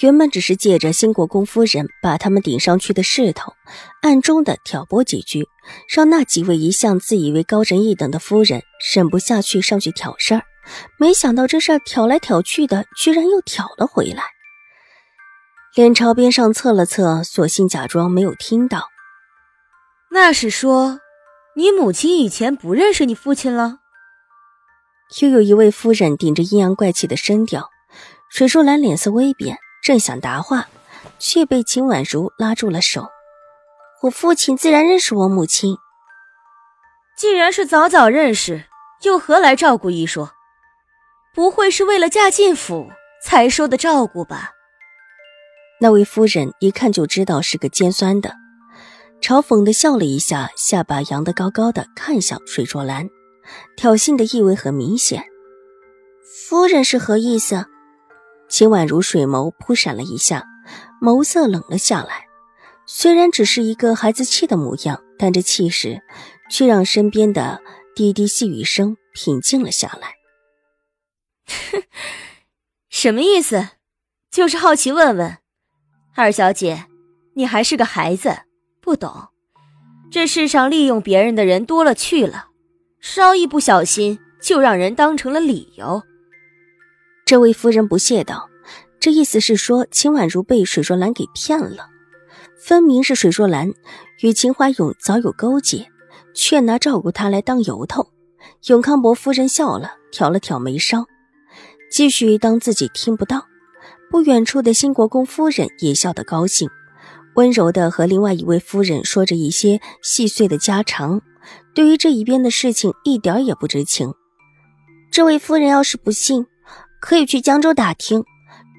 原本只是借着新国公夫人把他们顶上去的势头，暗中的挑拨几句，让那几位一向自以为高人一等的夫人忍不下去上去挑事儿。没想到这事儿挑来挑去的，居然又挑了回来。脸朝边上侧了侧，索性假装没有听到。那是说，你母亲以前不认识你父亲了？又有一位夫人顶着阴阳怪气的声调，水树兰脸色微变。正想答话，却被秦婉如拉住了手。我父亲自然认识我母亲。既然是早早认识，又何来照顾一说？不会是为了嫁进府才说的照顾吧？那位夫人一看就知道是个尖酸的，嘲讽的笑了一下，下巴扬得高高的，看向水若兰，挑衅的意味很明显。夫人是何意思？秦婉如水眸扑闪了一下，眸色冷了下来。虽然只是一个孩子气的模样，但这气势却让身边的滴滴细雨声平静了下来。哼，什么意思？就是好奇问问，二小姐，你还是个孩子，不懂。这世上利用别人的人多了去了，稍一不小心就让人当成了理由。这位夫人不屑道：“这意思是说，秦婉如被水若兰给骗了。分明是水若兰与秦怀勇早有勾结，却拿照顾他来当由头。”永康伯夫人笑了，挑了挑眉梢，继续当自己听不到。不远处的新国公夫人也笑得高兴，温柔的和另外一位夫人说着一些细碎的家常，对于这一边的事情一点也不知情。这位夫人要是不信。可以去江州打听，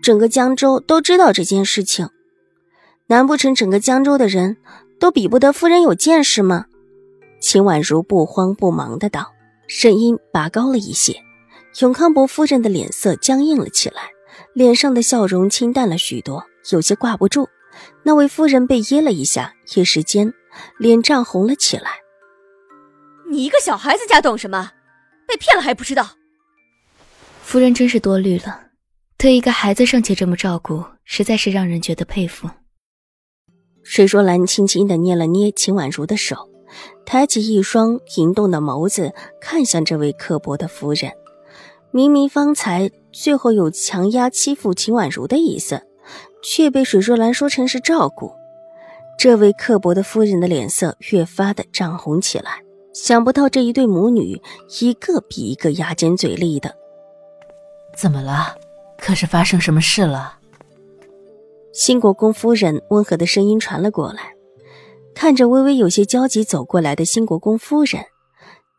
整个江州都知道这件事情。难不成整个江州的人都比不得夫人有见识吗？秦婉如不慌不忙的道，声音拔高了一些。永康伯夫人的脸色僵硬了起来，脸上的笑容清淡了许多，有些挂不住。那位夫人被噎了一下，一时间脸涨红了起来。你一个小孩子家懂什么？被骗了还不知道？夫人真是多虑了，对一个孩子尚且这么照顾，实在是让人觉得佩服。水若兰轻轻的捏了捏秦婉如的手，抬起一双灵动的眸子看向这位刻薄的夫人。明明方才最后有强压欺负秦婉如的意思，却被水若兰说成是照顾。这位刻薄的夫人的脸色越发的涨红起来。想不到这一对母女，一个比一个牙尖嘴利的。怎么了？可是发生什么事了？新国公夫人温和的声音传了过来，看着微微有些焦急走过来的新国公夫人，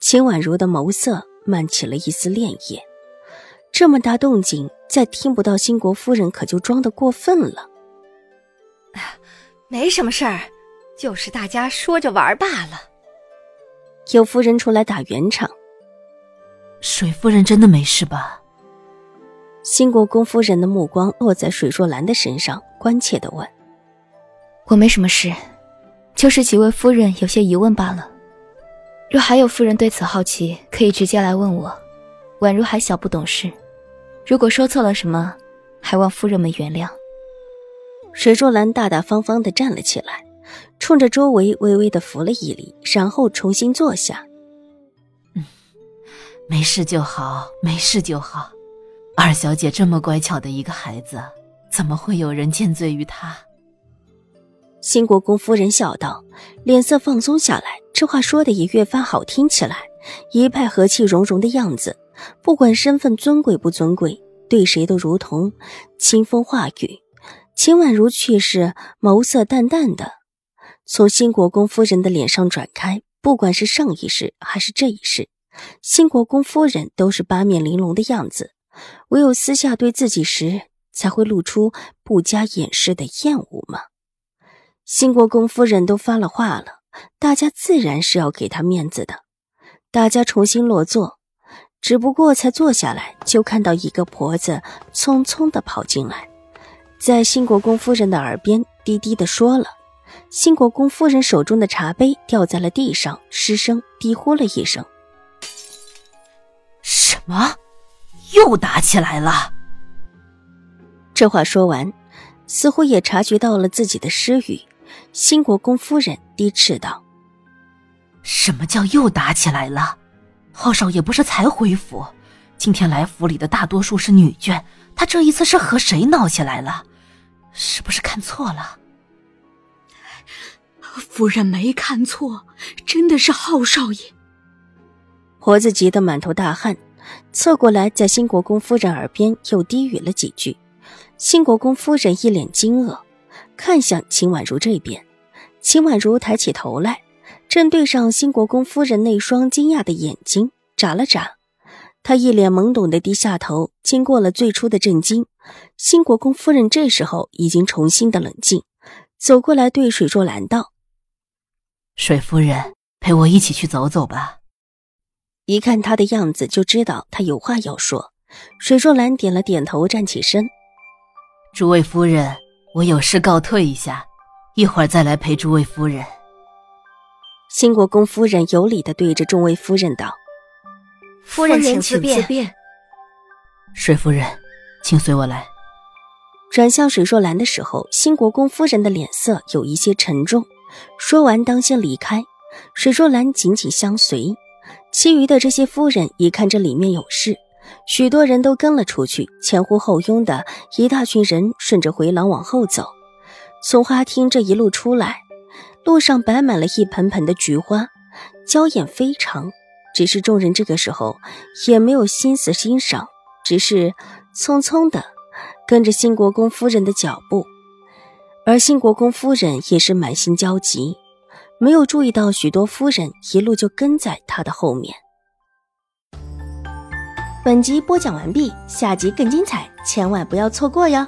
秦婉如的眸色漫起了一丝潋滟。这么大动静，再听不到新国夫人，可就装的过分了。没什么事儿，就是大家说着玩罢了。有夫人出来打圆场。水夫人真的没事吧？新国公夫人的目光落在水若兰的身上，关切地问：“我没什么事，就是几位夫人有些疑问罢了。若还有夫人对此好奇，可以直接来问我。宛如还小不懂事，如果说错了什么，还望夫人们原谅。”水若兰大大方方地站了起来，冲着周围微微地扶了一礼，然后重新坐下。“嗯，没事就好，没事就好。”二小姐这么乖巧的一个孩子，怎么会有人见罪于她？新国公夫人笑道，脸色放松下来，这话说的也越发好听起来，一派和气融融的样子。不管身份尊贵不尊贵，对谁都如同清风化雨。秦婉如却是眸色淡淡的，从新国公夫人的脸上转开。不管是上一世还是这一世，新国公夫人都是八面玲珑的样子。唯有私下对自己时，才会露出不加掩饰的厌恶吗？新国公夫人都发了话了，大家自然是要给她面子的。大家重新落座，只不过才坐下来，就看到一个婆子匆匆的跑进来，在新国公夫人的耳边低低的说了。新国公夫人手中的茶杯掉在了地上，失声低呼了一声：“什么？又打起来了？”这话说完，似乎也察觉到了自己的失语。新国公夫人低斥道：“什么叫又打起来了？浩少爷不是才回府？今天来府里的大多数是女眷，他这一次是和谁闹起来了？是不是看错了？”夫人没看错，真的是浩少爷。婆子急得满头大汗，侧过来在新国公夫人耳边又低语了几句。新国公夫人一脸惊愕，看向秦婉如这边。秦婉如抬起头来，正对上新国公夫人那双惊讶的眼睛，眨了眨。她一脸懵懂的低下头。经过了最初的震惊，新国公夫人这时候已经重新的冷静，走过来对水若兰道。水夫人，陪我一起去走走吧。一看他的样子，就知道他有话要说。水若兰点了点头，站起身。诸位夫人，我有事告退一下，一会儿再来陪诸位夫人。新国公夫人有礼的对着众位夫人道：“夫人请自便。”水夫人，请随我来。转向水若兰的时候，新国公夫人的脸色有一些沉重。说完，当先离开。水若兰紧紧相随，其余的这些夫人一看这里面有事，许多人都跟了出去。前呼后拥的一大群人顺着回廊往后走。从花厅这一路出来，路上摆满了一盆盆的菊花，娇艳非常。只是众人这个时候也没有心思欣赏，只是匆匆的跟着新国公夫人的脚步。而新国公夫人也是满心焦急，没有注意到许多夫人一路就跟在他的后面。本集播讲完毕，下集更精彩，千万不要错过哟。